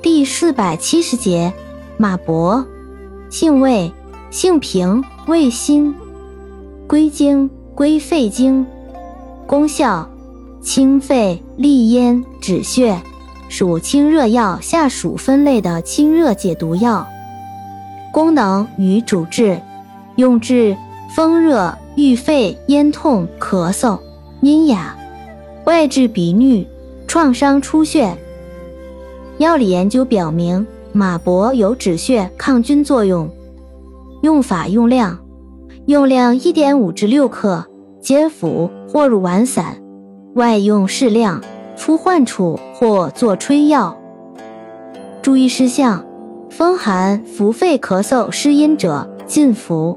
第四百七十节，马伯，性味，性平，味辛，归经，归肺经。功效，清肺利咽止血，属清热药下属分类的清热解毒药。功能与主治，用治风热、郁肺、咽痛、咳嗽、阴哑，外治鼻衄、创伤出血。药理研究表明，马勃有止血抗菌作用。用法用量：用量一点五至六克，煎服或入丸散，外用适量，敷患处或做吹药。注意事项：风寒、伏肺、咳嗽、湿阴者禁服。